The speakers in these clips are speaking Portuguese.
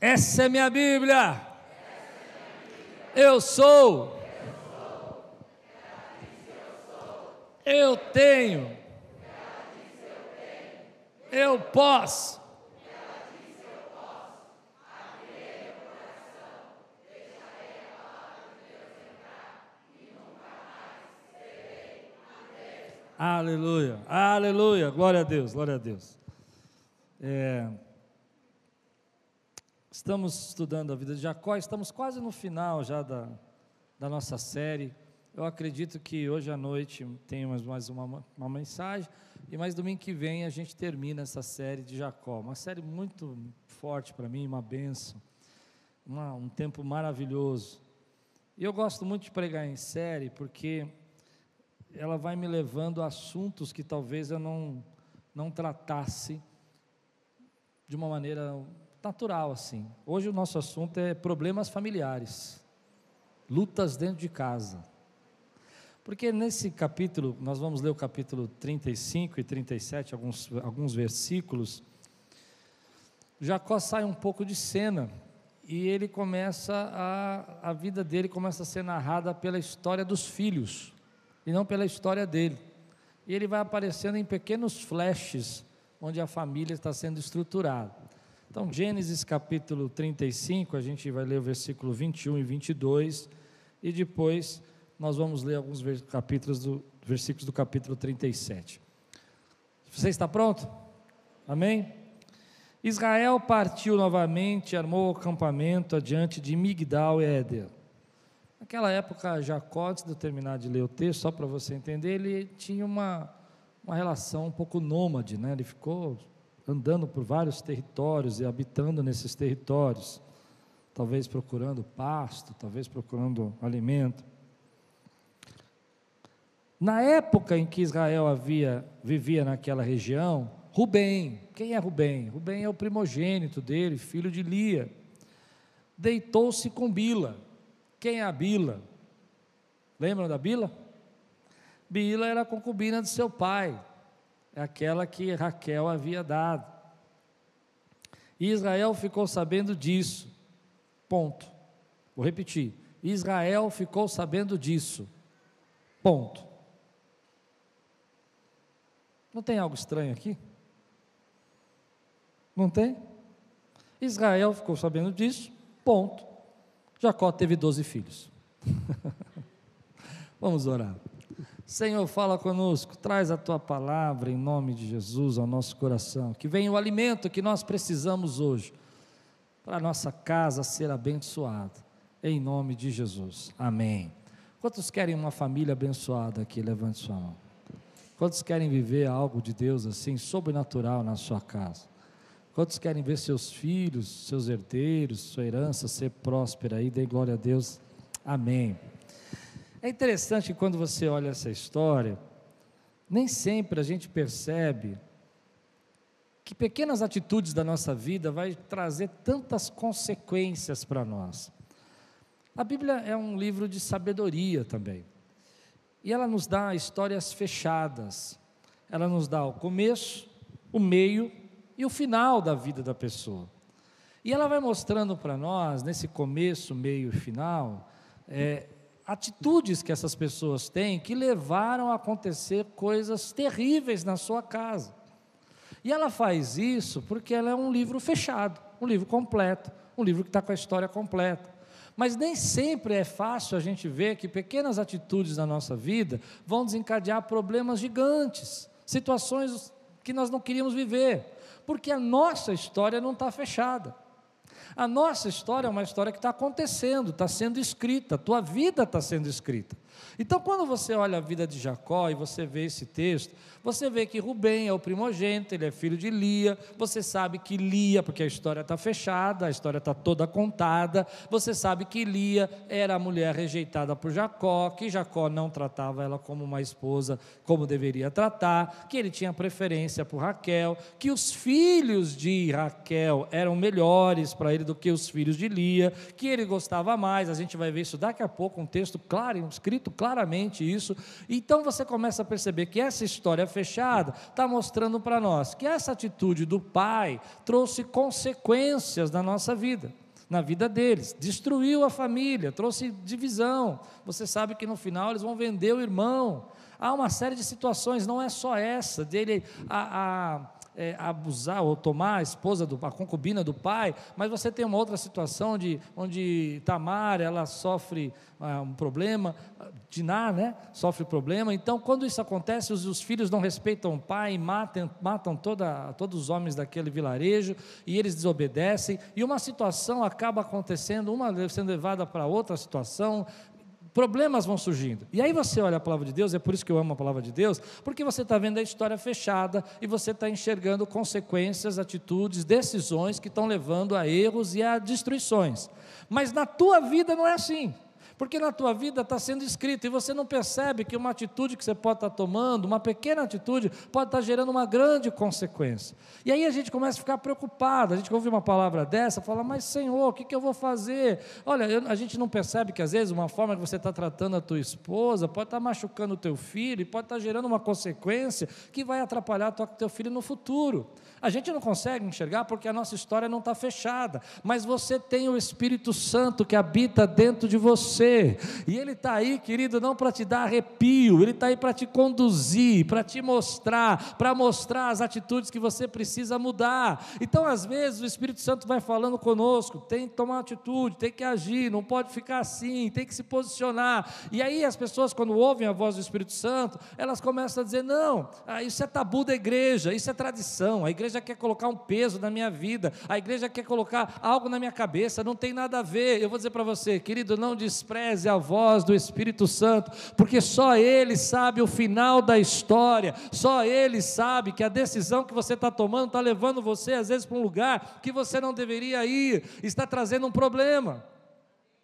Essa é minha Bíblia. Eu sou. Eu tenho. Eu posso. Aleluia, aleluia, glória a Deus, glória a Deus. É, estamos estudando a vida de Jacó, estamos quase no final já da, da nossa série. Eu acredito que hoje à noite tem mais uma, uma mensagem, e mais domingo que vem a gente termina essa série de Jacó. Uma série muito forte para mim, uma benção, uma, um tempo maravilhoso. E eu gosto muito de pregar em série porque ela vai me levando a assuntos que talvez eu não, não tratasse de uma maneira natural assim. Hoje o nosso assunto é problemas familiares, lutas dentro de casa. Porque nesse capítulo, nós vamos ler o capítulo 35 e 37, alguns, alguns versículos, Jacó sai um pouco de cena e ele começa a, a vida dele começa a ser narrada pela história dos filhos e não pela história dele. E ele vai aparecendo em pequenos flashes onde a família está sendo estruturada. Então, Gênesis capítulo 35, a gente vai ler o versículo 21 e 22, e depois nós vamos ler alguns capítulos do, versículos do capítulo 37. Você está pronto? Amém? Israel partiu novamente, armou o acampamento adiante de Migdal e Éder. Naquela época, Jacó, antes de eu terminar de ler o texto, só para você entender, ele tinha uma, uma relação um pouco nômade, né? ele ficou andando por vários territórios e habitando nesses territórios, talvez procurando pasto, talvez procurando alimento. Na época em que Israel havia, vivia naquela região, Rubem, quem é Rubem? Rubem é o primogênito dele, filho de Lia, deitou-se com Bila quem é a Bila? Lembram da Bila? Bila era a concubina de seu pai, aquela que Raquel havia dado. E Israel ficou sabendo disso. Ponto. Vou repetir. Israel ficou sabendo disso. Ponto. Não tem algo estranho aqui? Não tem? Israel ficou sabendo disso. Ponto. Jacó teve doze filhos. Vamos orar. Senhor, fala conosco, traz a tua palavra em nome de Jesus ao nosso coração. Que venha o alimento que nós precisamos hoje, para a nossa casa ser abençoada, em nome de Jesus. Amém. Quantos querem uma família abençoada aqui? Levante sua mão. Quantos querem viver algo de Deus assim, sobrenatural na sua casa? Quantos querem ver seus filhos, seus herdeiros, sua herança ser próspera aí? Dê glória a Deus. Amém. É interessante que quando você olha essa história, nem sempre a gente percebe que pequenas atitudes da nossa vida vai trazer tantas consequências para nós. A Bíblia é um livro de sabedoria também. E ela nos dá histórias fechadas. Ela nos dá o começo, o meio e o final da vida da pessoa. E ela vai mostrando para nós, nesse começo, meio e final, é, atitudes que essas pessoas têm que levaram a acontecer coisas terríveis na sua casa. E ela faz isso porque ela é um livro fechado, um livro completo, um livro que está com a história completa. Mas nem sempre é fácil a gente ver que pequenas atitudes na nossa vida vão desencadear problemas gigantes, situações que nós não queríamos viver porque a nossa história não está fechada. A nossa história é uma história que está acontecendo, está sendo escrita, a tua vida está sendo escrita. Então, quando você olha a vida de Jacó e você vê esse texto, você vê que Rubem é o primogênito, ele é filho de Lia. Você sabe que Lia, porque a história está fechada, a história está toda contada. Você sabe que Lia era a mulher rejeitada por Jacó, que Jacó não tratava ela como uma esposa como deveria tratar, que ele tinha preferência por Raquel, que os filhos de Raquel eram melhores para ele ele do que os filhos de Lia, que ele gostava mais. A gente vai ver isso daqui a pouco, um texto claro, escrito claramente isso. Então você começa a perceber que essa história fechada está mostrando para nós que essa atitude do pai trouxe consequências na nossa vida na vida deles, destruiu a família, trouxe divisão. Você sabe que no final eles vão vender o irmão. Há uma série de situações, não é só essa, dele a, a é, abusar ou tomar a esposa, do, a concubina do pai, mas você tem uma outra situação de, onde Tamar, ela sofre ah, um problema, Dinar, né, sofre problema, então quando isso acontece, os, os filhos não respeitam o pai, matam, matam toda, todos os homens daquele vilarejo, e eles desobedecem, e uma situação acaba acontecendo, uma sendo levada para outra situação, problemas vão surgindo. E aí você olha a palavra de Deus, é por isso que eu amo a palavra de Deus, porque você está vendo a história fechada e você está enxergando consequências, atitudes, decisões que estão levando a erros e a destruições. Mas na tua vida não é assim. Porque na tua vida está sendo escrito e você não percebe que uma atitude que você pode estar tá tomando, uma pequena atitude, pode estar tá gerando uma grande consequência. E aí a gente começa a ficar preocupado, a gente ouve uma palavra dessa, fala, mas Senhor, o que, que eu vou fazer? Olha, eu, a gente não percebe que às vezes uma forma que você está tratando a tua esposa pode estar tá machucando o teu filho e pode estar gerando uma consequência que vai atrapalhar o teu filho no futuro. A gente não consegue enxergar porque a nossa história não está fechada, mas você tem o Espírito Santo que habita dentro de você, e Ele está aí, querido, não para te dar arrepio, Ele está aí para te conduzir, para te mostrar, para mostrar as atitudes que você precisa mudar. Então, às vezes, o Espírito Santo vai falando conosco: tem que tomar atitude, tem que agir, não pode ficar assim, tem que se posicionar. E aí, as pessoas, quando ouvem a voz do Espírito Santo, elas começam a dizer: não, ah, isso é tabu da igreja, isso é tradição, a igreja igreja quer colocar um peso na minha vida, a igreja quer colocar algo na minha cabeça, não tem nada a ver. Eu vou dizer para você, querido, não despreze a voz do Espírito Santo, porque só Ele sabe o final da história, só Ele sabe que a decisão que você está tomando está levando você, às vezes, para um lugar que você não deveria ir, está trazendo um problema.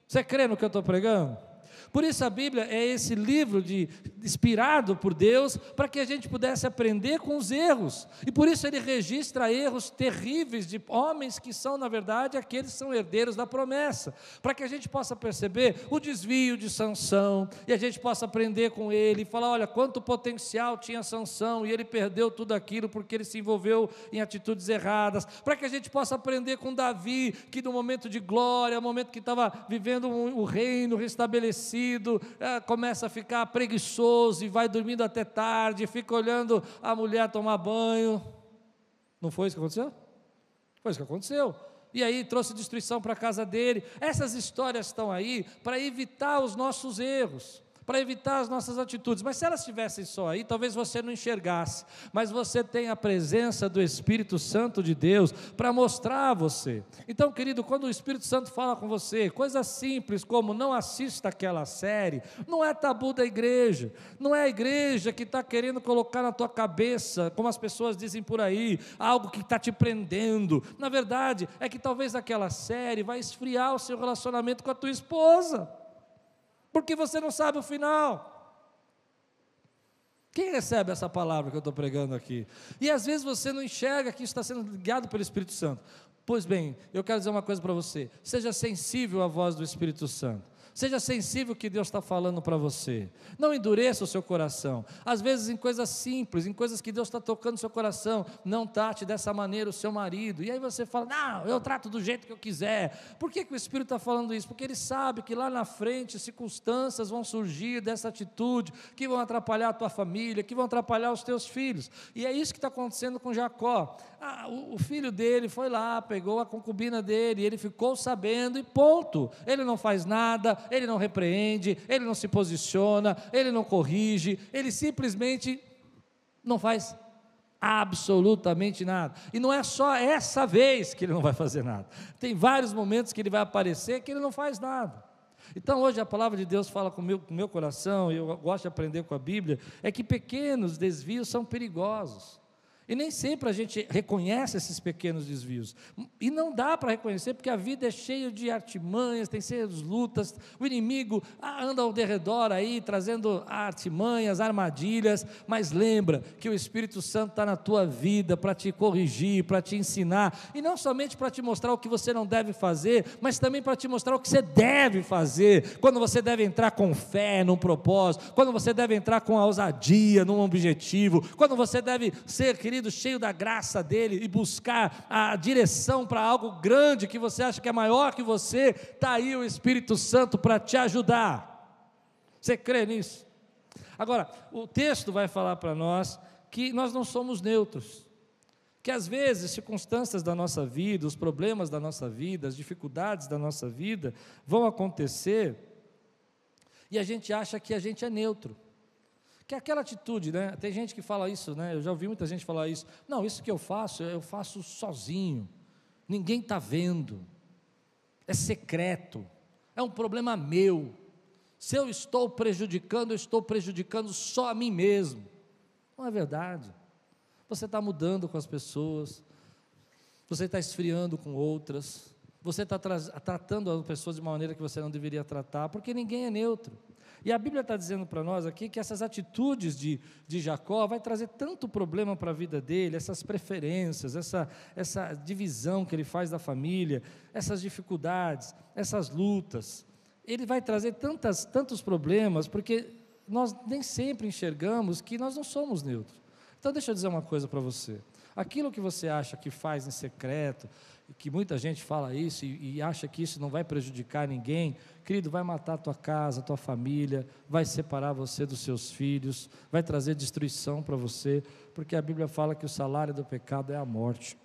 Você crê no que eu estou pregando? Por isso a Bíblia é esse livro de, inspirado por Deus para que a gente pudesse aprender com os erros. E por isso ele registra erros terríveis de homens que são, na verdade, aqueles que são herdeiros da promessa, para que a gente possa perceber o desvio de Sansão e a gente possa aprender com ele e falar, olha, quanto potencial tinha Sansão e ele perdeu tudo aquilo porque ele se envolveu em atitudes erradas, para que a gente possa aprender com Davi, que no momento de glória, no momento que estava vivendo o reino restabelecido, é, começa a ficar preguiçoso e vai dormindo até tarde, fica olhando a mulher tomar banho. Não foi isso que aconteceu? Foi isso que aconteceu. E aí trouxe destruição para a casa dele. Essas histórias estão aí para evitar os nossos erros para evitar as nossas atitudes. Mas se elas estivessem só aí, talvez você não enxergasse. Mas você tem a presença do Espírito Santo de Deus para mostrar a você. Então, querido, quando o Espírito Santo fala com você, coisas simples como não assista aquela série, não é tabu da igreja. Não é a igreja que está querendo colocar na tua cabeça, como as pessoas dizem por aí, algo que está te prendendo. Na verdade, é que talvez aquela série vai esfriar o seu relacionamento com a tua esposa porque você não sabe o final. Quem recebe essa palavra que eu estou pregando aqui? E às vezes você não enxerga que isso está sendo guiado pelo Espírito Santo. Pois bem, eu quero dizer uma coisa para você: seja sensível à voz do Espírito Santo. Seja sensível ao que Deus está falando para você. Não endureça o seu coração. Às vezes, em coisas simples, em coisas que Deus está tocando no seu coração, não trate dessa maneira o seu marido. E aí você fala: Não, eu trato do jeito que eu quiser. Por que, que o Espírito está falando isso? Porque ele sabe que lá na frente circunstâncias vão surgir dessa atitude que vão atrapalhar a tua família, que vão atrapalhar os teus filhos. E é isso que está acontecendo com Jacó. Ah, o, o filho dele foi lá, pegou a concubina dele, ele ficou sabendo e ponto. Ele não faz nada, ele não repreende, ele não se posiciona, ele não corrige, ele simplesmente não faz absolutamente nada. E não é só essa vez que ele não vai fazer nada. Tem vários momentos que ele vai aparecer que ele não faz nada. Então hoje a palavra de Deus fala com o com meu coração, e eu gosto de aprender com a Bíblia, é que pequenos desvios são perigosos. E nem sempre a gente reconhece esses pequenos desvios. E não dá para reconhecer, porque a vida é cheia de artimanhas, tem cheia de lutas. O inimigo ah, anda ao derredor aí, trazendo artimanhas, armadilhas. Mas lembra que o Espírito Santo está na tua vida para te corrigir, para te ensinar. E não somente para te mostrar o que você não deve fazer, mas também para te mostrar o que você deve fazer. Quando você deve entrar com fé num propósito, quando você deve entrar com ousadia num objetivo, quando você deve ser, querido, querido, cheio da graça dele e buscar a direção para algo grande que você acha que é maior que você, está aí o Espírito Santo para te ajudar. Você crê nisso? Agora, o texto vai falar para nós que nós não somos neutros. Que às vezes circunstâncias da nossa vida, os problemas da nossa vida, as dificuldades da nossa vida vão acontecer e a gente acha que a gente é neutro. Que é aquela atitude, né? Tem gente que fala isso, né? Eu já ouvi muita gente falar isso. Não, isso que eu faço, eu faço sozinho. Ninguém está vendo. É secreto. É um problema meu. Se eu estou prejudicando, eu estou prejudicando só a mim mesmo. Não é verdade. Você está mudando com as pessoas. Você está esfriando com outras. Você está tratando as pessoas de uma maneira que você não deveria tratar, porque ninguém é neutro. E a Bíblia está dizendo para nós aqui que essas atitudes de, de Jacó vai trazer tanto problema para a vida dele, essas preferências, essa, essa divisão que ele faz da família, essas dificuldades, essas lutas. Ele vai trazer tantas, tantos problemas, porque nós nem sempre enxergamos que nós não somos neutros. Então, deixa eu dizer uma coisa para você. Aquilo que você acha que faz em secreto, que muita gente fala isso e, e, acha que isso não vai prejudicar ninguém, querido, vai matar a tua casa, a tua família, vai separar você dos seus filhos, vai trazer destruição para você, porque a Bíblia fala que o salário do pecado é a morte.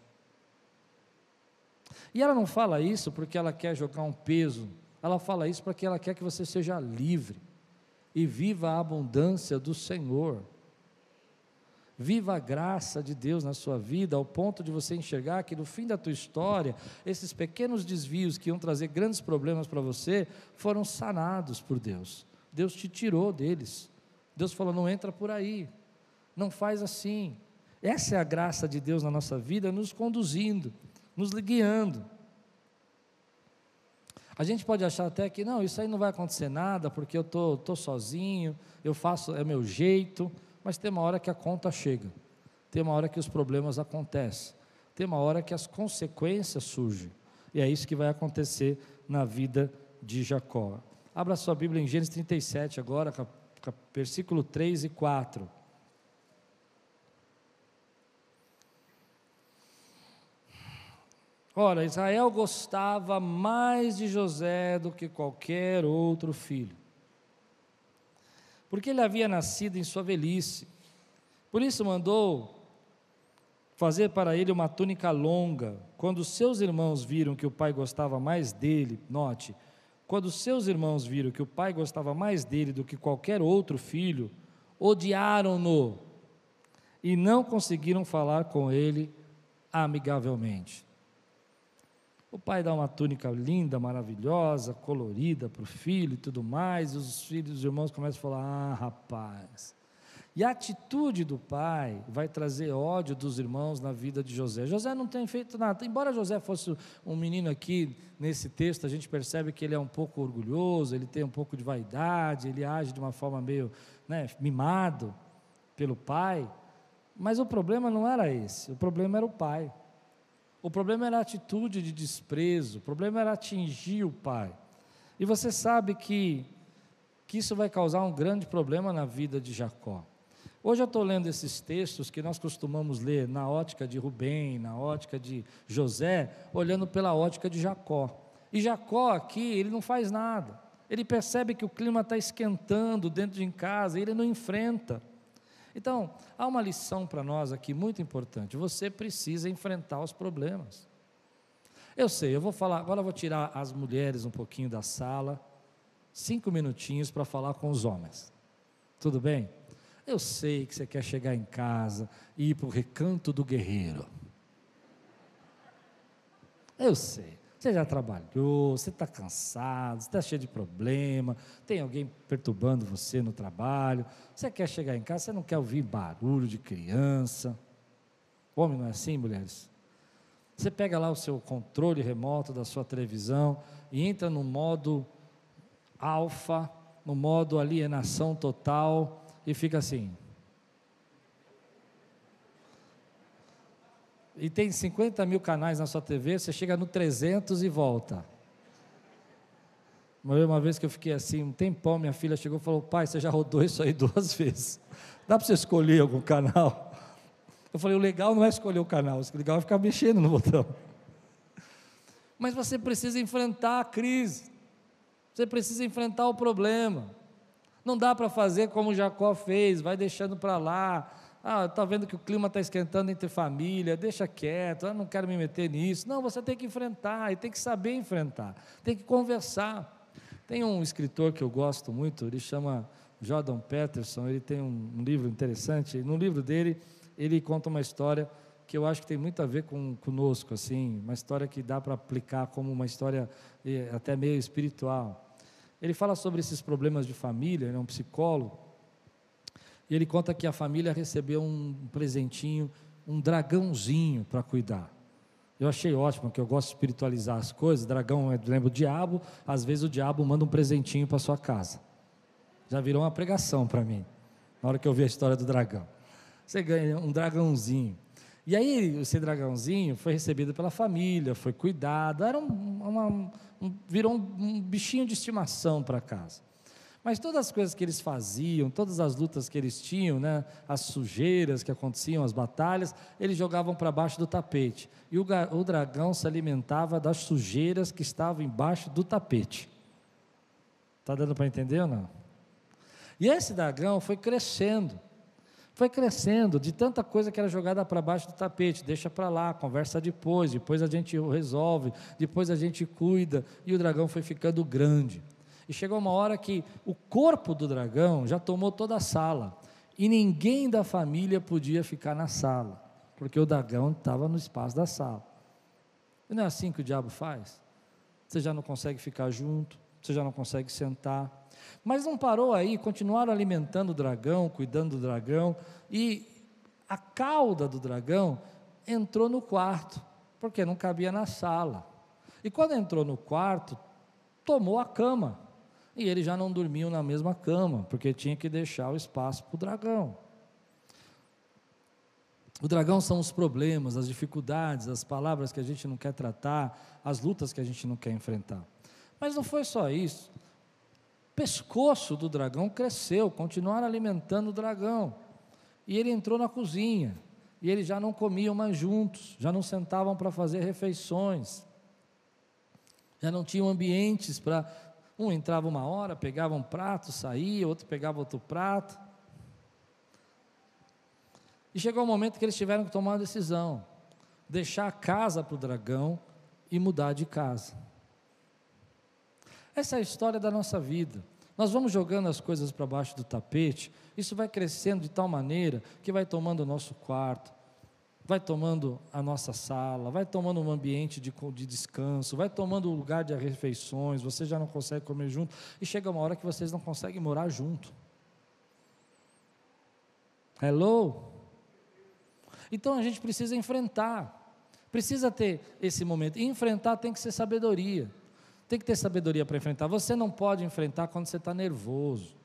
E ela não fala isso porque ela quer jogar um peso, ela fala isso porque ela quer que você seja livre e viva a abundância do Senhor. Viva a graça de Deus na sua vida, ao ponto de você enxergar que no fim da tua história, esses pequenos desvios que iam trazer grandes problemas para você, foram sanados por Deus. Deus te tirou deles. Deus falou: não entra por aí, não faz assim. Essa é a graça de Deus na nossa vida, nos conduzindo, nos guiando. A gente pode achar até que não, isso aí não vai acontecer nada, porque eu estou tô, tô sozinho, eu faço, é meu jeito mas tem uma hora que a conta chega, tem uma hora que os problemas acontecem, tem uma hora que as consequências surgem, e é isso que vai acontecer na vida de Jacó. Abra sua Bíblia em Gênesis 37 agora, versículo 3 e 4. Ora, Israel gostava mais de José do que qualquer outro filho porque ele havia nascido em sua velhice. Por isso mandou fazer para ele uma túnica longa. Quando seus irmãos viram que o pai gostava mais dele, note, quando seus irmãos viram que o pai gostava mais dele do que qualquer outro filho, odiaram-no e não conseguiram falar com ele amigavelmente. O pai dá uma túnica linda, maravilhosa, colorida para o filho e tudo mais, e os filhos e os irmãos começam a falar: ah, rapaz. E a atitude do pai vai trazer ódio dos irmãos na vida de José. José não tem feito nada. Embora José fosse um menino aqui, nesse texto, a gente percebe que ele é um pouco orgulhoso, ele tem um pouco de vaidade, ele age de uma forma meio né, mimado pelo pai. Mas o problema não era esse, o problema era o pai. O problema era a atitude de desprezo, o problema era atingir o pai. E você sabe que, que isso vai causar um grande problema na vida de Jacó. Hoje eu estou lendo esses textos que nós costumamos ler na ótica de Rubem, na ótica de José, olhando pela ótica de Jacó. E Jacó aqui, ele não faz nada. Ele percebe que o clima está esquentando dentro de casa, ele não enfrenta. Então, há uma lição para nós aqui muito importante. Você precisa enfrentar os problemas. Eu sei, eu vou falar, agora eu vou tirar as mulheres um pouquinho da sala, cinco minutinhos para falar com os homens. Tudo bem? Eu sei que você quer chegar em casa e ir para o recanto do guerreiro. Eu sei. Você já trabalhou, você está cansado, está cheio de problema, tem alguém perturbando você no trabalho, você quer chegar em casa, você não quer ouvir barulho de criança. Homem não é assim, mulheres? Você pega lá o seu controle remoto da sua televisão e entra no modo alfa, no modo alienação total e fica assim. E tem 50 mil canais na sua TV, você chega no 300 e volta. Uma vez que eu fiquei assim, um tempão, minha filha chegou e falou: Pai, você já rodou isso aí duas vezes. Dá para você escolher algum canal? Eu falei: O legal não é escolher o canal, o legal é ficar mexendo no botão. Mas você precisa enfrentar a crise, você precisa enfrentar o problema. Não dá para fazer como Jacó fez, vai deixando para lá. Ah, está vendo que o clima está esquentando entre família, deixa quieto, eu não quero me meter nisso. Não, você tem que enfrentar e tem que saber enfrentar, tem que conversar. Tem um escritor que eu gosto muito, ele chama Jordan Peterson, ele tem um, um livro interessante, no livro dele ele conta uma história que eu acho que tem muito a ver com conosco, assim, uma história que dá para aplicar como uma história eh, até meio espiritual. Ele fala sobre esses problemas de família, ele é um psicólogo, e ele conta que a família recebeu um presentinho, um dragãozinho para cuidar. Eu achei ótimo, porque eu gosto de espiritualizar as coisas. Dragão, é, lembra o diabo, às vezes o diabo manda um presentinho para sua casa. Já virou uma pregação para mim, na hora que eu vi a história do dragão. Você ganha um dragãozinho. E aí, esse dragãozinho foi recebido pela família, foi cuidado, era um, uma, um, virou um, um bichinho de estimação para casa. Mas todas as coisas que eles faziam, todas as lutas que eles tinham, né, as sujeiras que aconteciam, as batalhas, eles jogavam para baixo do tapete. E o, o dragão se alimentava das sujeiras que estavam embaixo do tapete. Está dando para entender ou não? E esse dragão foi crescendo. Foi crescendo de tanta coisa que era jogada para baixo do tapete, deixa para lá, conversa depois, depois a gente resolve, depois a gente cuida, e o dragão foi ficando grande. E chegou uma hora que o corpo do dragão já tomou toda a sala. E ninguém da família podia ficar na sala, porque o dragão estava no espaço da sala. E não é assim que o diabo faz? Você já não consegue ficar junto, você já não consegue sentar. Mas não parou aí, continuaram alimentando o dragão, cuidando do dragão, e a cauda do dragão entrou no quarto, porque não cabia na sala. E quando entrou no quarto, tomou a cama. E eles já não dormiam na mesma cama, porque tinha que deixar o espaço para o dragão. O dragão são os problemas, as dificuldades, as palavras que a gente não quer tratar, as lutas que a gente não quer enfrentar. Mas não foi só isso. O pescoço do dragão cresceu, continuaram alimentando o dragão. E ele entrou na cozinha. E eles já não comiam mais juntos, já não sentavam para fazer refeições, já não tinham ambientes para um entrava uma hora, pegava um prato, saía, outro pegava outro prato. E chegou o um momento que eles tiveram que tomar uma decisão: deixar a casa para o dragão e mudar de casa. Essa é a história da nossa vida. Nós vamos jogando as coisas para baixo do tapete, isso vai crescendo de tal maneira que vai tomando o nosso quarto, vai tomando a nossa sala, vai tomando um ambiente de, de descanso, vai tomando o lugar de refeições, você já não consegue comer junto, e chega uma hora que vocês não conseguem morar junto. Hello? Então a gente precisa enfrentar, precisa ter esse momento, e enfrentar tem que ser sabedoria, tem que ter sabedoria para enfrentar. Você não pode enfrentar quando você está nervoso.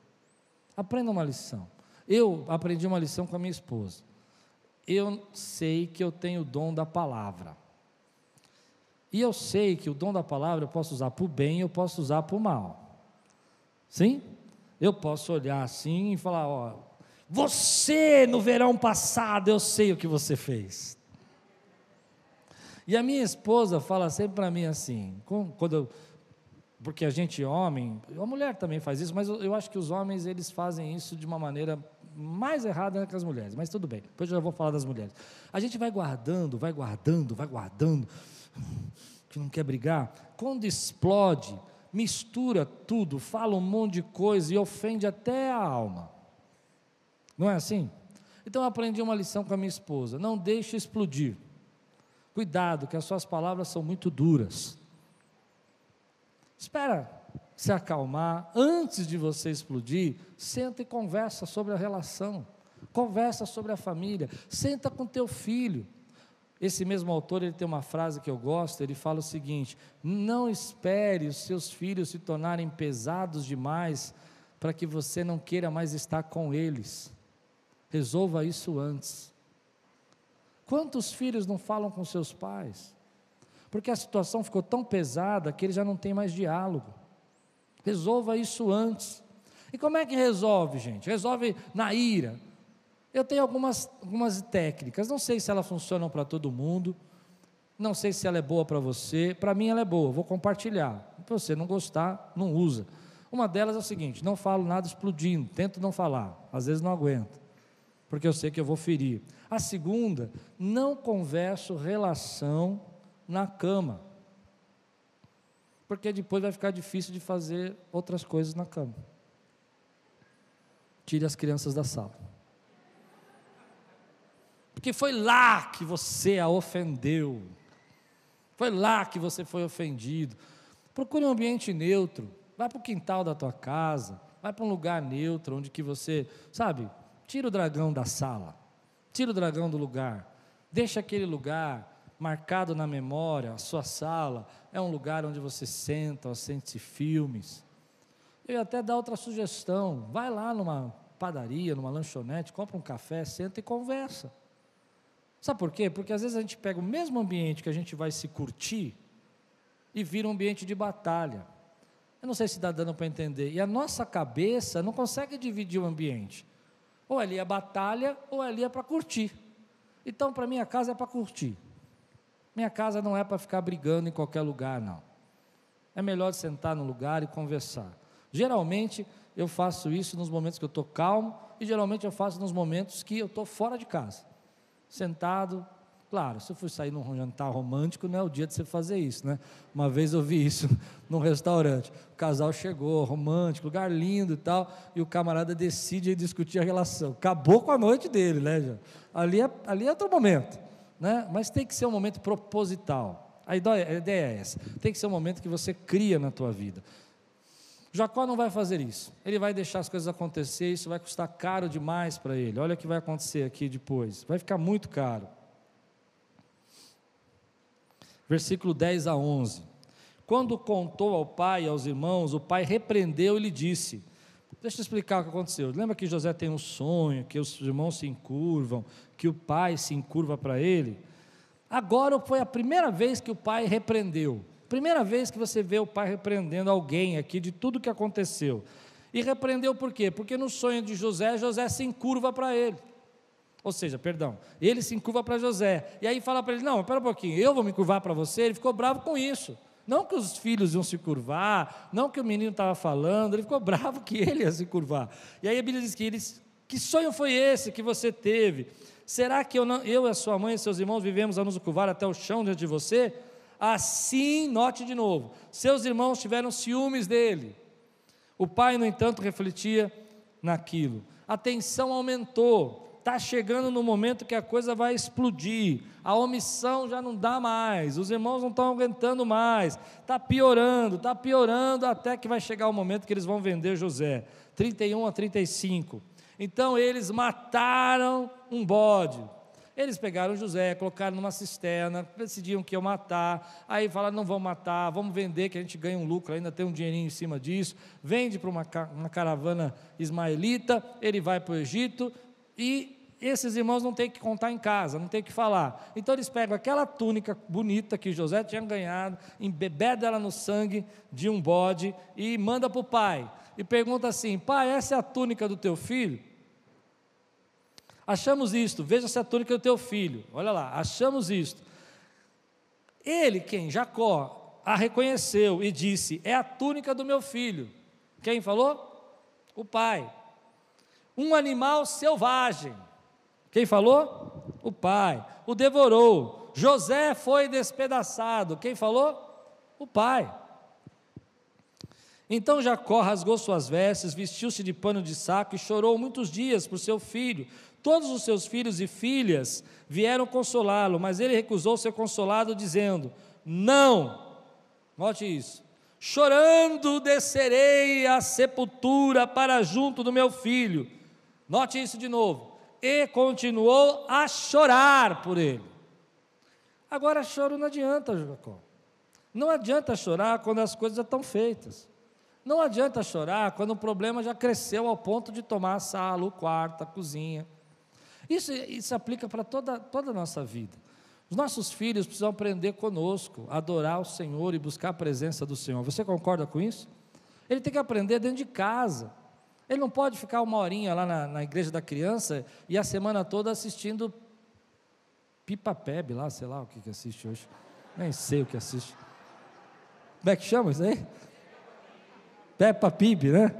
Aprenda uma lição. Eu aprendi uma lição com a minha esposa eu sei que eu tenho o dom da palavra. E eu sei que o dom da palavra eu posso usar para o bem, eu posso usar para o mal. Sim? Eu posso olhar assim e falar: ó, você no verão passado eu sei o que você fez. E a minha esposa fala sempre para mim assim, quando eu, porque a gente homem, a mulher também faz isso, mas eu, eu acho que os homens eles fazem isso de uma maneira mais errada que as mulheres, mas tudo bem, depois eu já vou falar das mulheres. A gente vai guardando, vai guardando, vai guardando, que não quer brigar. Quando explode, mistura tudo, fala um monte de coisa e ofende até a alma. Não é assim? Então eu aprendi uma lição com a minha esposa: não deixe explodir. Cuidado, que as suas palavras são muito duras. Espera se acalmar, antes de você explodir, senta e conversa sobre a relação, conversa sobre a família, senta com teu filho, Esse mesmo autor, ele tem uma frase que eu gosto, ele fala o seguinte: "Não espere os seus filhos se tornarem pesados demais para que você não queira mais estar com eles. Resolva isso antes." Quantos filhos não falam com seus pais? Porque a situação ficou tão pesada que eles já não têm mais diálogo. Resolva isso antes. E como é que resolve, gente? Resolve na ira. Eu tenho algumas, algumas técnicas, não sei se elas funcionam para todo mundo, não sei se ela é boa para você, para mim ela é boa, vou compartilhar. Se você não gostar, não usa. Uma delas é o seguinte: não falo nada explodindo, tento não falar, às vezes não aguento, porque eu sei que eu vou ferir. A segunda, não converso relação na cama, porque depois vai ficar difícil de fazer outras coisas na cama. Tire as crianças da sala. Porque foi lá que você a ofendeu. Foi lá que você foi ofendido. Procure um ambiente neutro. Vai para o quintal da tua casa. Vai para um lugar neutro, onde que você, sabe, tira o dragão da sala. Tira o dragão do lugar. Deixa aquele lugar marcado na memória, a sua sala, é um lugar onde você senta, assiste filmes. Eu ia até dar outra sugestão: vai lá numa padaria, numa lanchonete, compra um café, senta e conversa. Sabe por quê? Porque às vezes a gente pega o mesmo ambiente que a gente vai se curtir e vira um ambiente de batalha. Eu não sei se está dando para entender. E a nossa cabeça não consegue dividir o ambiente. Ou ali é batalha, ou ali é para curtir. Então, para minha casa é para curtir. Minha casa não é para ficar brigando em qualquer lugar, não. É melhor sentar no lugar e conversar. Geralmente eu faço isso nos momentos que eu estou calmo e geralmente eu faço nos momentos que eu estou fora de casa. Sentado, claro, se eu for sair num jantar romântico, não é o dia de você fazer isso, né? Uma vez eu vi isso num restaurante. O casal chegou, romântico, lugar lindo e tal, e o camarada decide discutir a relação. Acabou com a noite dele, né? Ali é, ali é outro momento né? mas tem que ser um momento proposital. A ideia, a ideia é essa: tem que ser um momento que você cria na tua vida. Jacó não vai fazer isso, ele vai deixar as coisas acontecer, isso vai custar caro demais para ele. Olha o que vai acontecer aqui depois, vai ficar muito caro. Versículo 10 a 11. Quando contou ao pai e aos irmãos, o pai repreendeu e lhe disse: Deixa eu explicar o que aconteceu. Lembra que José tem um sonho, que os irmãos se encurvam, que o pai se encurva para ele? Agora foi a primeira vez que o pai repreendeu. Primeira vez que você vê o pai repreendendo alguém aqui de tudo que aconteceu. E repreendeu por quê? Porque no sonho de José, José se encurva para ele. Ou seja, perdão, ele se encurva para José. E aí fala para ele: Não, espera um pouquinho, eu vou me curvar para você. Ele ficou bravo com isso. Não que os filhos iam se curvar, não que o menino estava falando, ele ficou bravo que ele ia se curvar. E aí a Bíblia diz que eles, que sonho foi esse que você teve? Será que eu, não, eu, a sua mãe e seus irmãos vivemos a nos curvar até o chão diante de você? Assim, note de novo, seus irmãos tiveram ciúmes dele. O pai, no entanto, refletia naquilo. A tensão aumentou, está chegando no momento que a coisa vai explodir, a omissão já não dá mais, os irmãos não estão aguentando mais, está piorando, está piorando, até que vai chegar o momento que eles vão vender José. 31 a 35. Então eles mataram um bode. Eles pegaram José, colocaram numa cisterna, decidiam que iam matar, aí falaram: não vamos matar, vamos vender, que a gente ganha um lucro, ainda tem um dinheirinho em cima disso. Vende para uma, uma caravana ismaelita, ele vai para o Egito e esses irmãos não têm que contar em casa, não tem que falar. Então eles pegam aquela túnica bonita que José tinha ganhado, embebeda ela no sangue de um bode e manda para o pai. E pergunta assim: pai, essa é a túnica do teu filho? Achamos isto, veja se é a túnica do teu filho. Olha lá, achamos isto. Ele, quem? Jacó, a reconheceu e disse: É a túnica do meu filho. Quem falou? O pai. Um animal selvagem quem falou? O pai. O devorou. José foi despedaçado. Quem falou? O pai. Então Jacó rasgou suas vestes, vestiu-se de pano de saco e chorou muitos dias por seu filho. Todos os seus filhos e filhas vieram consolá-lo, mas ele recusou ser consolado, dizendo: Não, note isso, chorando descerei à sepultura para junto do meu filho. Note isso de novo e continuou a chorar por ele. Agora, choro não adianta, Jacó. Não adianta chorar quando as coisas já estão feitas. Não adianta chorar quando o problema já cresceu ao ponto de tomar a sala, o quarto, a cozinha. Isso, isso aplica para toda, toda a nossa vida. Os nossos filhos precisam aprender conosco, adorar o Senhor e buscar a presença do Senhor. Você concorda com isso? Ele tem que aprender dentro de casa. Ele não pode ficar uma horinha lá na, na igreja da criança e a semana toda assistindo Pipa Peb lá, sei lá o que, que assiste hoje. Nem sei o que assiste. Como é que chama isso aí? Peppa Pib, né?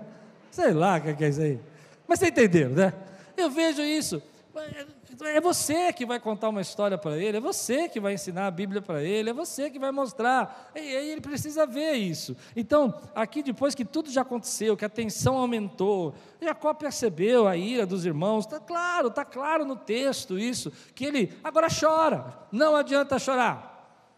Sei lá o que é isso aí. Mas você entendeu, né? Eu vejo isso. É você que vai contar uma história para ele, é você que vai ensinar a Bíblia para ele, é você que vai mostrar. E aí ele precisa ver isso. Então, aqui depois que tudo já aconteceu, que a tensão aumentou, Jacó percebeu a ira dos irmãos, está claro, está claro no texto isso, que ele agora chora, não adianta chorar.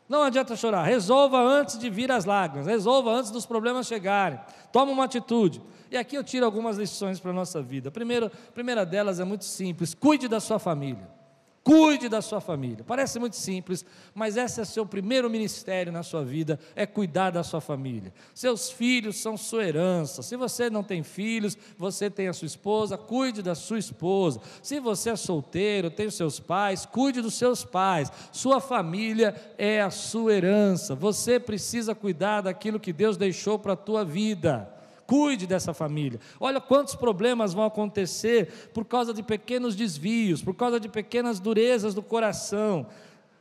Não adianta chorar, resolva antes de vir as lágrimas, resolva antes dos problemas chegarem, toma uma atitude. E aqui eu tiro algumas lições para a nossa vida. Primeiro, a primeira delas é muito simples: cuide da sua família. Cuide da sua família. Parece muito simples, mas esse é seu primeiro ministério na sua vida, é cuidar da sua família. Seus filhos são sua herança. Se você não tem filhos, você tem a sua esposa, cuide da sua esposa. Se você é solteiro, tem os seus pais, cuide dos seus pais. Sua família é a sua herança. Você precisa cuidar daquilo que Deus deixou para a tua vida. Cuide dessa família. Olha quantos problemas vão acontecer por causa de pequenos desvios, por causa de pequenas durezas do coração.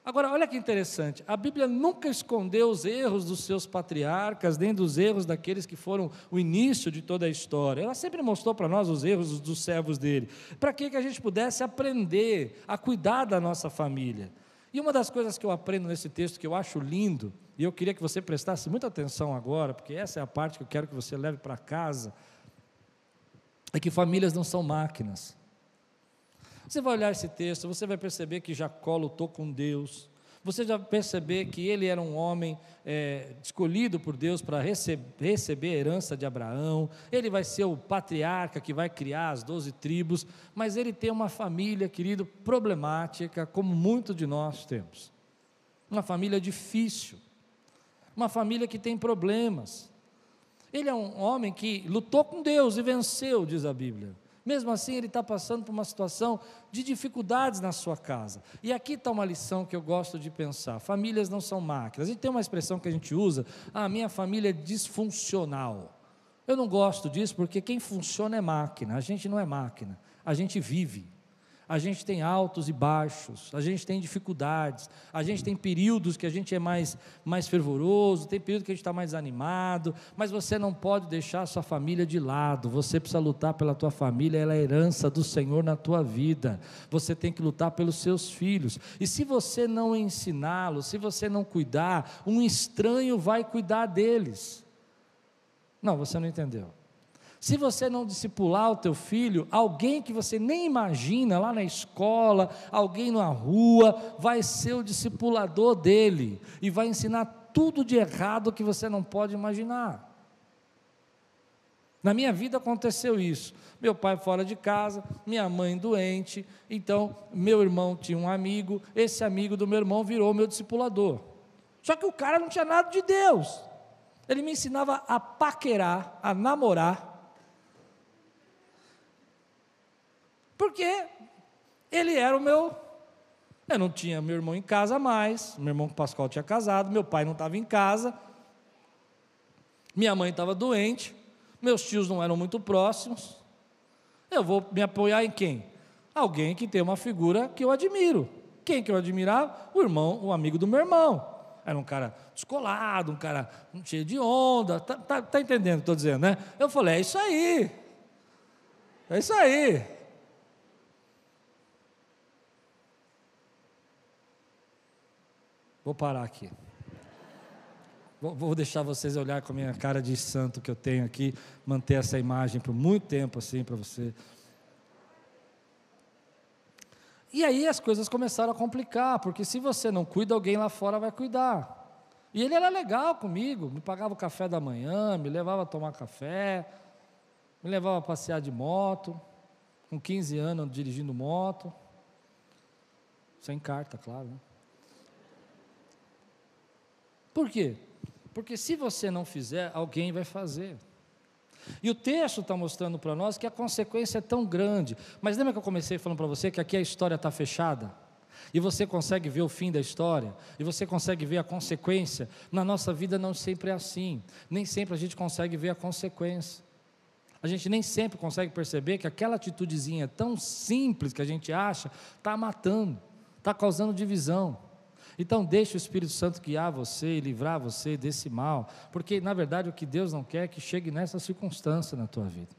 Agora, olha que interessante, a Bíblia nunca escondeu os erros dos seus patriarcas, nem dos erros daqueles que foram o início de toda a história. Ela sempre mostrou para nós os erros dos servos dele, para que, a gente pudesse aprender a cuidar da nossa família. E uma das coisas que eu aprendo nesse texto que eu acho lindo, e eu queria que você prestasse muita atenção agora, porque essa é a parte que eu quero que você leve para casa, é que famílias não são máquinas. Você vai olhar esse texto, você vai perceber que Jacó lutou com Deus, você já perceber que ele era um homem é, escolhido por Deus para receber a herança de Abraão, ele vai ser o patriarca que vai criar as doze tribos, mas ele tem uma família, querido, problemática, como muitos de nós temos. Uma família difícil, uma família que tem problemas. Ele é um homem que lutou com Deus e venceu, diz a Bíblia. Mesmo assim, ele está passando por uma situação de dificuldades na sua casa. E aqui está uma lição que eu gosto de pensar: famílias não são máquinas. A gente tem uma expressão que a gente usa, ah, minha família é disfuncional. Eu não gosto disso porque quem funciona é máquina, a gente não é máquina, a gente vive. A gente tem altos e baixos, a gente tem dificuldades, a gente tem períodos que a gente é mais, mais fervoroso, tem período que a gente está mais animado, mas você não pode deixar a sua família de lado, você precisa lutar pela tua família, ela é herança do Senhor na tua vida, você tem que lutar pelos seus filhos, e se você não ensiná-los, se você não cuidar, um estranho vai cuidar deles. Não, você não entendeu. Se você não discipular o teu filho, alguém que você nem imagina lá na escola, alguém na rua, vai ser o discipulador dele e vai ensinar tudo de errado que você não pode imaginar. Na minha vida aconteceu isso. Meu pai fora de casa, minha mãe doente, então meu irmão tinha um amigo, esse amigo do meu irmão virou meu discipulador. Só que o cara não tinha nada de Deus. Ele me ensinava a paquerar, a namorar, Porque ele era o meu. Eu não tinha meu irmão em casa mais, meu irmão Pascoal tinha casado, meu pai não estava em casa, minha mãe estava doente, meus tios não eram muito próximos. Eu vou me apoiar em quem? Alguém que tem uma figura que eu admiro. Quem que eu admirava? O irmão, o amigo do meu irmão. Era um cara descolado, um cara cheio de onda. Tá, tá, tá entendendo o que estou dizendo, né? Eu falei, é isso aí. É isso aí. Vou parar aqui. Vou, deixar vocês olhar com a minha cara de santo que eu tenho aqui, manter essa imagem por muito tempo assim para você. E aí as coisas começaram a complicar, porque se você não cuida, alguém lá fora vai cuidar. E ele era legal comigo, me pagava o café da manhã, me levava a tomar café, me levava a passear de moto, com 15 anos dirigindo moto, sem carta, claro. Né? Por quê? Porque se você não fizer, alguém vai fazer. E o texto está mostrando para nós que a consequência é tão grande. Mas lembra que eu comecei falando para você que aqui a história está fechada? E você consegue ver o fim da história, e você consegue ver a consequência. Na nossa vida não sempre é assim. Nem sempre a gente consegue ver a consequência. A gente nem sempre consegue perceber que aquela atitudezinha tão simples que a gente acha está matando, está causando divisão. Então, deixe o Espírito Santo guiar você e livrar você desse mal, porque na verdade o que Deus não quer é que chegue nessa circunstância na tua vida.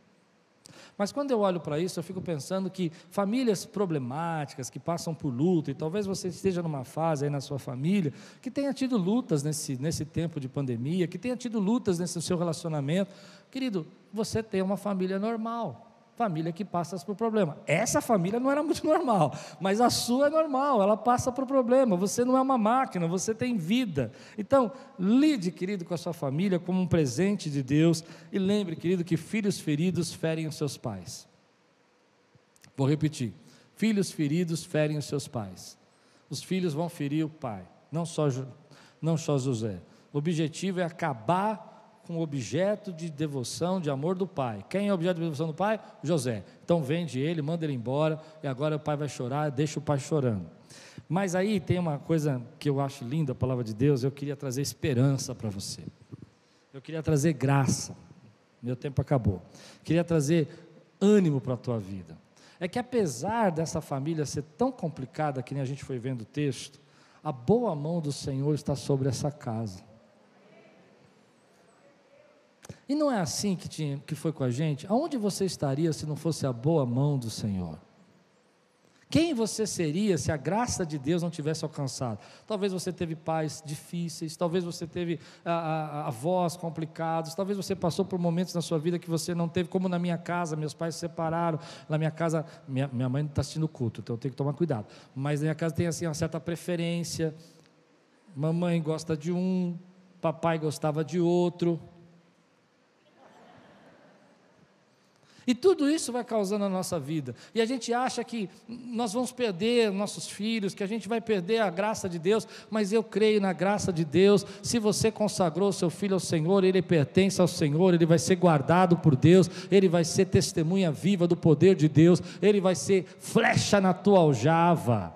Mas quando eu olho para isso, eu fico pensando que famílias problemáticas, que passam por luta, e talvez você esteja numa fase aí na sua família, que tenha tido lutas nesse, nesse tempo de pandemia, que tenha tido lutas nesse seu relacionamento, querido, você tem uma família normal família que passa por problema. Essa família não era muito normal, mas a sua é normal, ela passa por problema. Você não é uma máquina, você tem vida. Então, lide, querido, com a sua família como um presente de Deus e lembre, querido, que filhos feridos ferem os seus pais. Vou repetir: filhos feridos ferem os seus pais. Os filhos vão ferir o pai, não só, não só José. O objetivo é acabar com objeto de devoção, de amor do pai. Quem é objeto de devoção do pai? José. Então vende ele, manda ele embora, e agora o pai vai chorar, deixa o pai chorando. Mas aí tem uma coisa que eu acho linda, a palavra de Deus, eu queria trazer esperança para você. Eu queria trazer graça. Meu tempo acabou. Queria trazer ânimo para a tua vida. É que apesar dessa família ser tão complicada, que nem a gente foi vendo o texto, a boa mão do Senhor está sobre essa casa. E não é assim que, tinha, que foi com a gente? Aonde você estaria se não fosse a boa mão do Senhor? Quem você seria se a graça de Deus não tivesse alcançado? Talvez você teve pais difíceis, talvez você teve a, a, avós complicados, talvez você passou por momentos na sua vida que você não teve, como na minha casa, meus pais se separaram. Na minha casa, minha, minha mãe está assistindo culto, então eu tenho que tomar cuidado. Mas na minha casa tem assim uma certa preferência. Mamãe gosta de um, papai gostava de outro. E tudo isso vai causando a nossa vida. E a gente acha que nós vamos perder nossos filhos, que a gente vai perder a graça de Deus, mas eu creio na graça de Deus. Se você consagrou seu filho ao Senhor, ele pertence ao Senhor, ele vai ser guardado por Deus, ele vai ser testemunha viva do poder de Deus, ele vai ser flecha na tua aljava.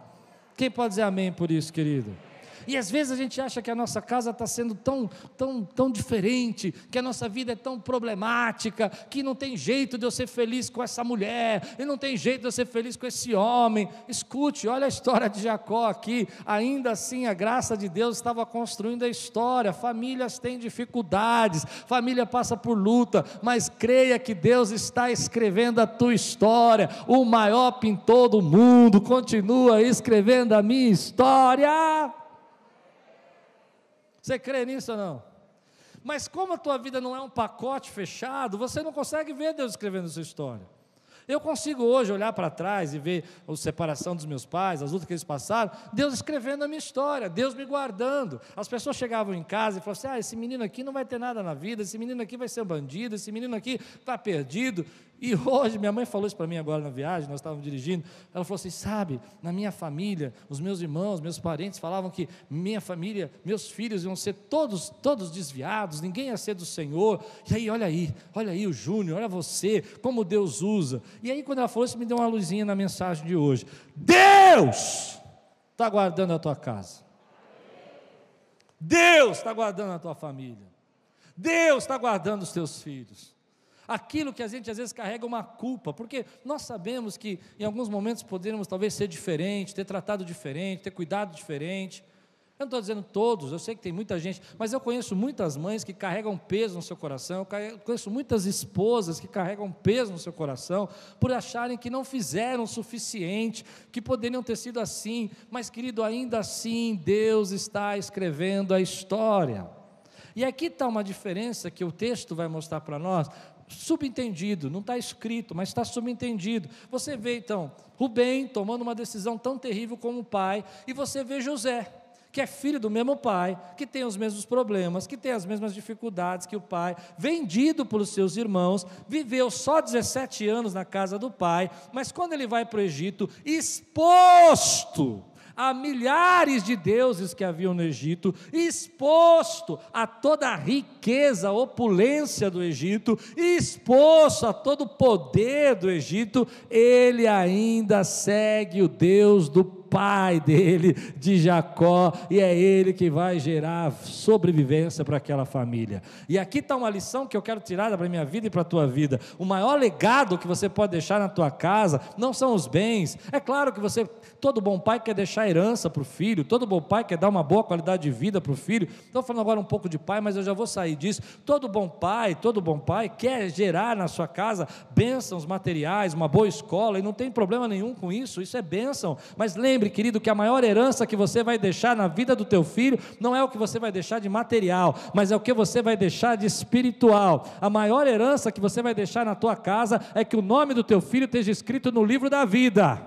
Quem pode dizer amém por isso, querido? E às vezes a gente acha que a nossa casa está sendo tão, tão, tão diferente, que a nossa vida é tão problemática, que não tem jeito de eu ser feliz com essa mulher, e não tem jeito de eu ser feliz com esse homem. Escute, olha a história de Jacó aqui. Ainda assim, a graça de Deus estava construindo a história. Famílias têm dificuldades, família passa por luta, mas creia que Deus está escrevendo a tua história. O maior pintor do mundo continua escrevendo a minha história. Você crê nisso ou não? Mas como a tua vida não é um pacote fechado, você não consegue ver Deus escrevendo a sua história. Eu consigo hoje olhar para trás e ver a separação dos meus pais, as lutas que eles passaram, Deus escrevendo a minha história, Deus me guardando. As pessoas chegavam em casa e falavam assim: ah, esse menino aqui não vai ter nada na vida, esse menino aqui vai ser bandido, esse menino aqui está perdido. E hoje, minha mãe falou isso para mim agora na viagem, nós estávamos dirigindo. Ela falou assim: sabe, na minha família, os meus irmãos, meus parentes falavam que minha família, meus filhos iam ser todos, todos desviados, ninguém ia ser do Senhor. E aí, olha aí, olha aí o Júnior, olha você, como Deus usa. E aí, quando ela falou isso, me deu uma luzinha na mensagem de hoje. Deus está guardando a tua casa. Deus está guardando a tua família. Deus está guardando os teus filhos aquilo que a gente às vezes carrega uma culpa, porque nós sabemos que em alguns momentos poderíamos talvez ser diferente, ter tratado diferente, ter cuidado diferente. Eu não estou dizendo todos, eu sei que tem muita gente, mas eu conheço muitas mães que carregam peso no seu coração, eu conheço muitas esposas que carregam peso no seu coração por acharem que não fizeram o suficiente, que poderiam ter sido assim, mas querido, ainda assim Deus está escrevendo a história. E aqui está uma diferença que o texto vai mostrar para nós, subentendido, não está escrito, mas está subentendido. Você vê então Rubem tomando uma decisão tão terrível como o pai, e você vê José, que é filho do mesmo pai, que tem os mesmos problemas, que tem as mesmas dificuldades que o pai, vendido pelos seus irmãos, viveu só 17 anos na casa do pai, mas quando ele vai para o Egito, exposto a milhares de deuses que haviam no Egito, exposto a toda a riqueza, a opulência do Egito, exposto a todo o poder do Egito, ele ainda segue o Deus do pai dele, de Jacó, e é ele que vai gerar sobrevivência para aquela família. E aqui está uma lição que eu quero tirar para a minha vida e para a tua vida. O maior legado que você pode deixar na tua casa não são os bens. É claro que você, todo bom pai quer deixar herança para o filho, todo bom pai quer dar uma boa qualidade de vida para o filho. Estou falando agora um pouco de pai, mas eu já vou sair disso. Todo bom pai, todo bom pai quer gerar na sua casa bênçãos materiais, uma boa escola, e não tem problema nenhum com isso, isso é bênção. Mas lembre lembre, querido, que a maior herança que você vai deixar na vida do teu filho não é o que você vai deixar de material, mas é o que você vai deixar de espiritual. A maior herança que você vai deixar na tua casa é que o nome do teu filho esteja escrito no livro da vida.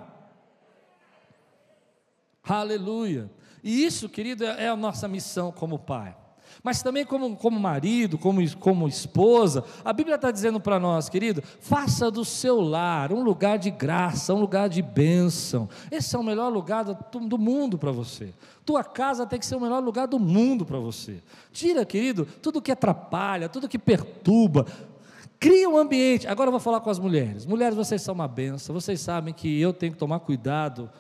Aleluia. E isso, querido, é a nossa missão como pai mas também como, como marido, como, como esposa. A Bíblia está dizendo para nós, querido, faça do seu lar um lugar de graça, um lugar de bênção. Esse é o melhor lugar do, do mundo para você. Tua casa tem que ser o melhor lugar do mundo para você. Tira, querido, tudo que atrapalha, tudo que perturba. Cria um ambiente. Agora eu vou falar com as mulheres. Mulheres, vocês são uma benção. Vocês sabem que eu tenho que tomar cuidado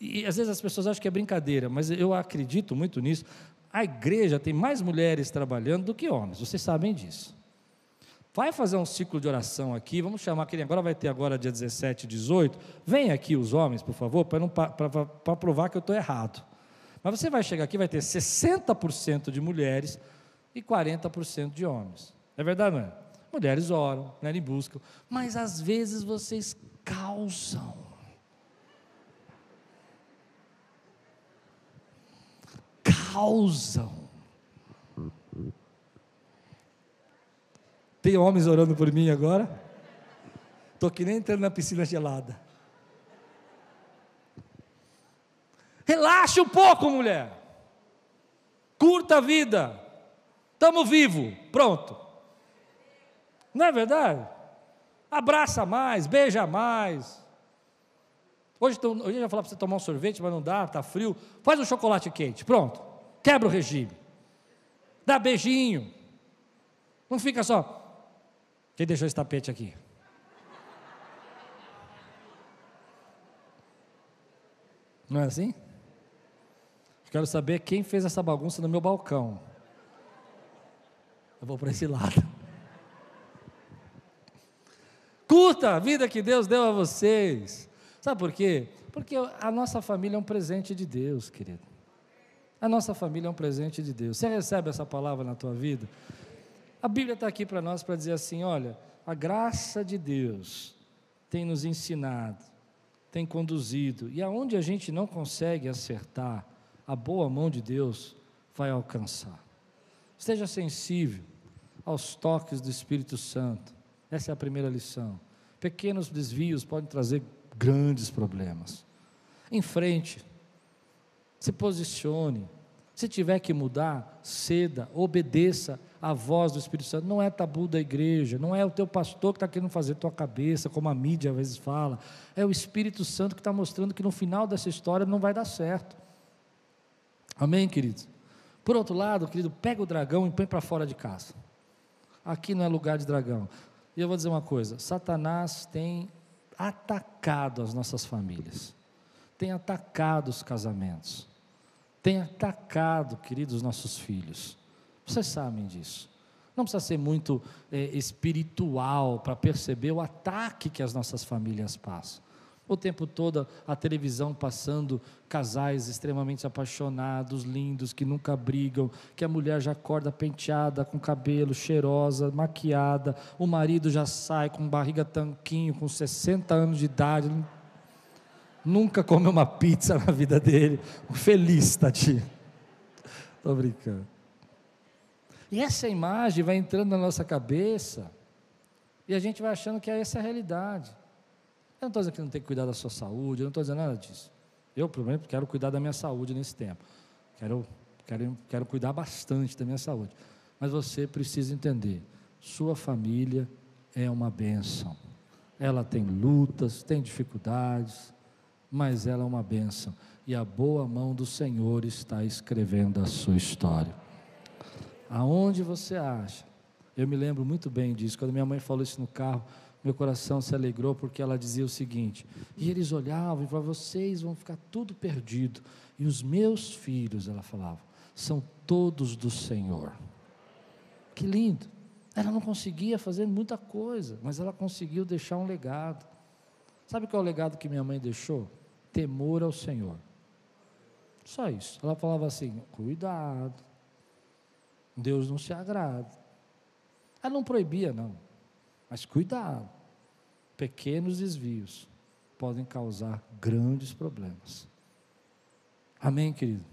e às vezes as pessoas acham que é brincadeira, mas eu acredito muito nisso. A igreja tem mais mulheres trabalhando do que homens, vocês sabem disso. Vai fazer um ciclo de oração aqui, vamos chamar aquele, agora vai ter agora dia 17 e 18. Vem aqui os homens, por favor, para provar que eu estou errado. Mas você vai chegar aqui, vai ter 60% de mulheres e 40% de homens. É verdade, não é? Mulheres oram, né, buscam, mas às vezes vocês causam. Causam. Tem homens orando por mim agora? Estou que nem entrando na piscina gelada. Relaxa um pouco, mulher. Curta a vida. Estamos vivos. Pronto. Não é verdade? Abraça mais, beija mais. Hoje, hoje eu ia falar para você tomar um sorvete, mas não dá, está frio. Faz um chocolate quente. Pronto. Quebra o regime. Dá beijinho. Não fica só. Quem deixou esse tapete aqui? Não é assim? Quero saber quem fez essa bagunça no meu balcão. Eu vou para esse lado. Curta a vida que Deus deu a vocês. Sabe por quê? Porque a nossa família é um presente de Deus, querido. A nossa família é um presente de Deus. Você recebe essa palavra na tua vida? A Bíblia está aqui para nós para dizer assim: olha, a graça de Deus tem nos ensinado, tem conduzido, e aonde a gente não consegue acertar, a boa mão de Deus vai alcançar. Esteja sensível aos toques do Espírito Santo. Essa é a primeira lição. Pequenos desvios podem trazer grandes problemas. Em frente, se posicione. Se tiver que mudar, ceda, obedeça à voz do Espírito Santo. Não é tabu da igreja, não é o teu pastor que está querendo fazer tua cabeça, como a mídia às vezes fala. É o Espírito Santo que está mostrando que no final dessa história não vai dar certo. Amém, queridos? Por outro lado, querido, pega o dragão e põe para fora de casa. Aqui não é lugar de dragão. E eu vou dizer uma coisa: Satanás tem atacado as nossas famílias, tem atacado os casamentos tem atacado, queridos, os nossos filhos. Vocês sabem disso. Não precisa ser muito é, espiritual para perceber o ataque que as nossas famílias passam. O tempo todo a televisão passando casais extremamente apaixonados, lindos, que nunca brigam, que a mulher já acorda penteada, com cabelo, cheirosa, maquiada, o marido já sai com barriga tanquinho, com 60 anos de idade, nunca comeu uma pizza na vida dele, feliz, tadinho. Estou brincando. E essa imagem vai entrando na nossa cabeça, e a gente vai achando que é essa a realidade. Eu não estou dizendo que não tem que cuidar da sua saúde, eu não estou dizendo nada disso. Eu, pelo menos, quero cuidar da minha saúde nesse tempo. Quero, quero, quero cuidar bastante da minha saúde. Mas você precisa entender: sua família é uma bênção. Ela tem lutas, tem dificuldades, mas ela é uma bênção. E a boa mão do Senhor está escrevendo a sua história. Aonde você acha? Eu me lembro muito bem disso. Quando minha mãe falou isso no carro, meu coração se alegrou porque ela dizia o seguinte: e eles olhavam e falavam, vocês vão ficar tudo perdido. E os meus filhos, ela falava, são todos do Senhor. Que lindo. Ela não conseguia fazer muita coisa, mas ela conseguiu deixar um legado. Sabe qual é o legado que minha mãe deixou? Temor ao Senhor. Só isso. Ela falava assim: cuidado, Deus não se agrada. Ela não proibia, não, mas cuidado. Pequenos desvios podem causar grandes problemas. Amém, querido?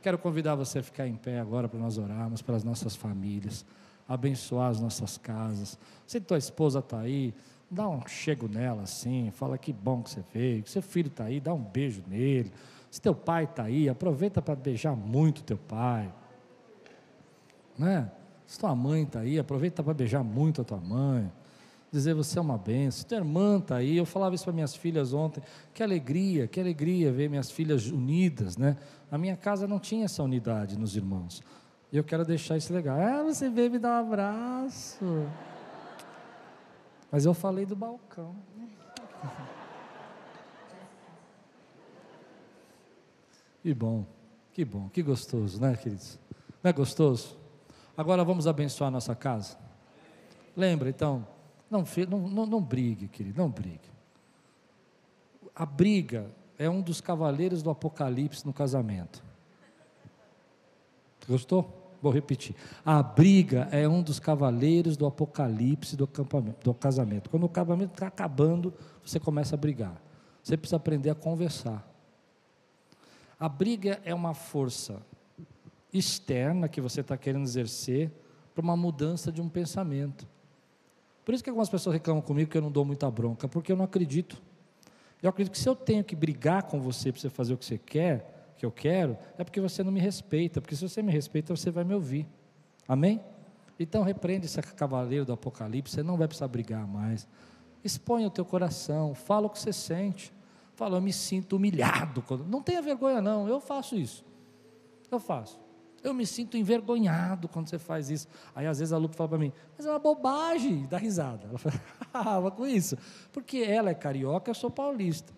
Quero convidar você a ficar em pé agora para nós orarmos pelas nossas famílias, abençoar as nossas casas. Se tua esposa está aí, dá um chego nela assim, fala que bom que você veio, que seu filho está aí, dá um beijo nele. Se teu pai está aí, aproveita para beijar muito teu pai. Né? Se tua mãe está aí, aproveita para beijar muito a tua mãe. Dizer você é uma benção. Se tua irmã está aí, eu falava isso para minhas filhas ontem. Que alegria, que alegria ver minhas filhas unidas, né? A minha casa não tinha essa unidade nos irmãos. E eu quero deixar isso legal. Ah, você veio me dar um abraço. Mas eu falei do balcão. Que bom, que bom, que gostoso, né, queridos? Não é gostoso? Agora vamos abençoar a nossa casa. Lembra, então, não, não, não, brigue, querido, não brigue. A briga é um dos cavaleiros do Apocalipse no casamento. Gostou? Vou repetir. A briga é um dos cavaleiros do Apocalipse do, do casamento. Quando o casamento está acabando, você começa a brigar. Você precisa aprender a conversar. A briga é uma força externa que você está querendo exercer para uma mudança de um pensamento. Por isso que algumas pessoas reclamam comigo que eu não dou muita bronca, porque eu não acredito. Eu acredito que se eu tenho que brigar com você para você fazer o que você quer, que eu quero, é porque você não me respeita, porque se você me respeita, você vai me ouvir. Amém? Então repreende esse cavaleiro do Apocalipse, você não vai precisar brigar mais. Exponha o teu coração, fala o que você sente. Fala, eu me sinto humilhado. Não tenha vergonha, não, eu faço isso. Eu faço. Eu me sinto envergonhado quando você faz isso. Aí às vezes a Lupe fala para mim, mas é uma bobagem, dá risada. Ela fala, ah, com isso. Porque ela é carioca, eu sou paulista.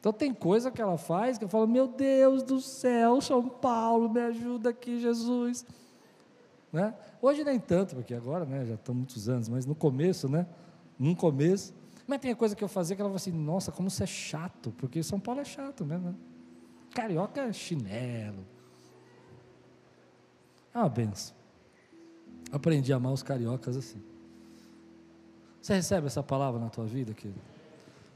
Então tem coisa que ela faz que eu falo, meu Deus do céu, São Paulo, me ajuda aqui, Jesus. Né? Hoje nem tanto, porque agora né, já estão muitos anos, mas no começo, né? No começo. Mas tem coisa que eu fazia que ela falou assim, nossa, como você é chato, porque São Paulo é chato mesmo. Né? Carioca é chinelo. É uma benção. Aprendi a amar os cariocas assim. Você recebe essa palavra na tua vida, querido?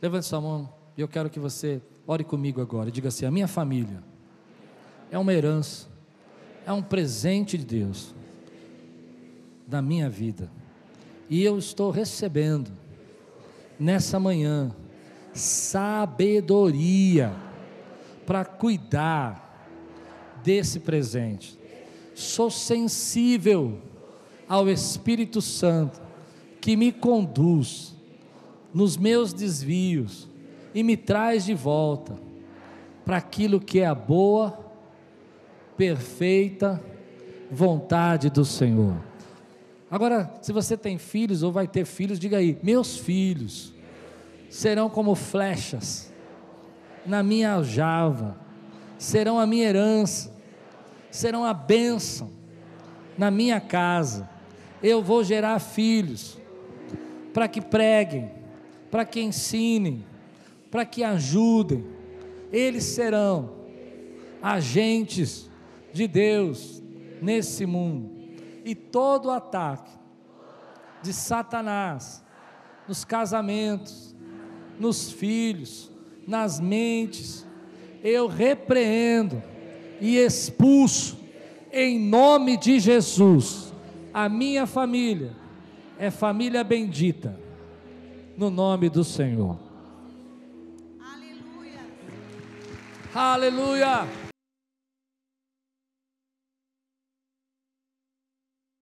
Levante sua mão e eu quero que você ore comigo agora. Diga assim: a minha família é uma herança, é um presente de Deus da minha vida. E eu estou recebendo nessa manhã sabedoria para cuidar desse presente. Sou sensível ao Espírito Santo que me conduz nos meus desvios e me traz de volta para aquilo que é a boa, perfeita vontade do Senhor. Agora, se você tem filhos ou vai ter filhos, diga aí: meus filhos serão como flechas na minha aljava, serão a minha herança, serão a bênção na minha casa. Eu vou gerar filhos para que preguem, para que ensinem, para que ajudem. Eles serão agentes de Deus nesse mundo e todo ataque de Satanás nos casamentos, nos filhos, nas mentes, eu repreendo e expulso em nome de Jesus. A minha família é família bendita, no nome do Senhor. Aleluia.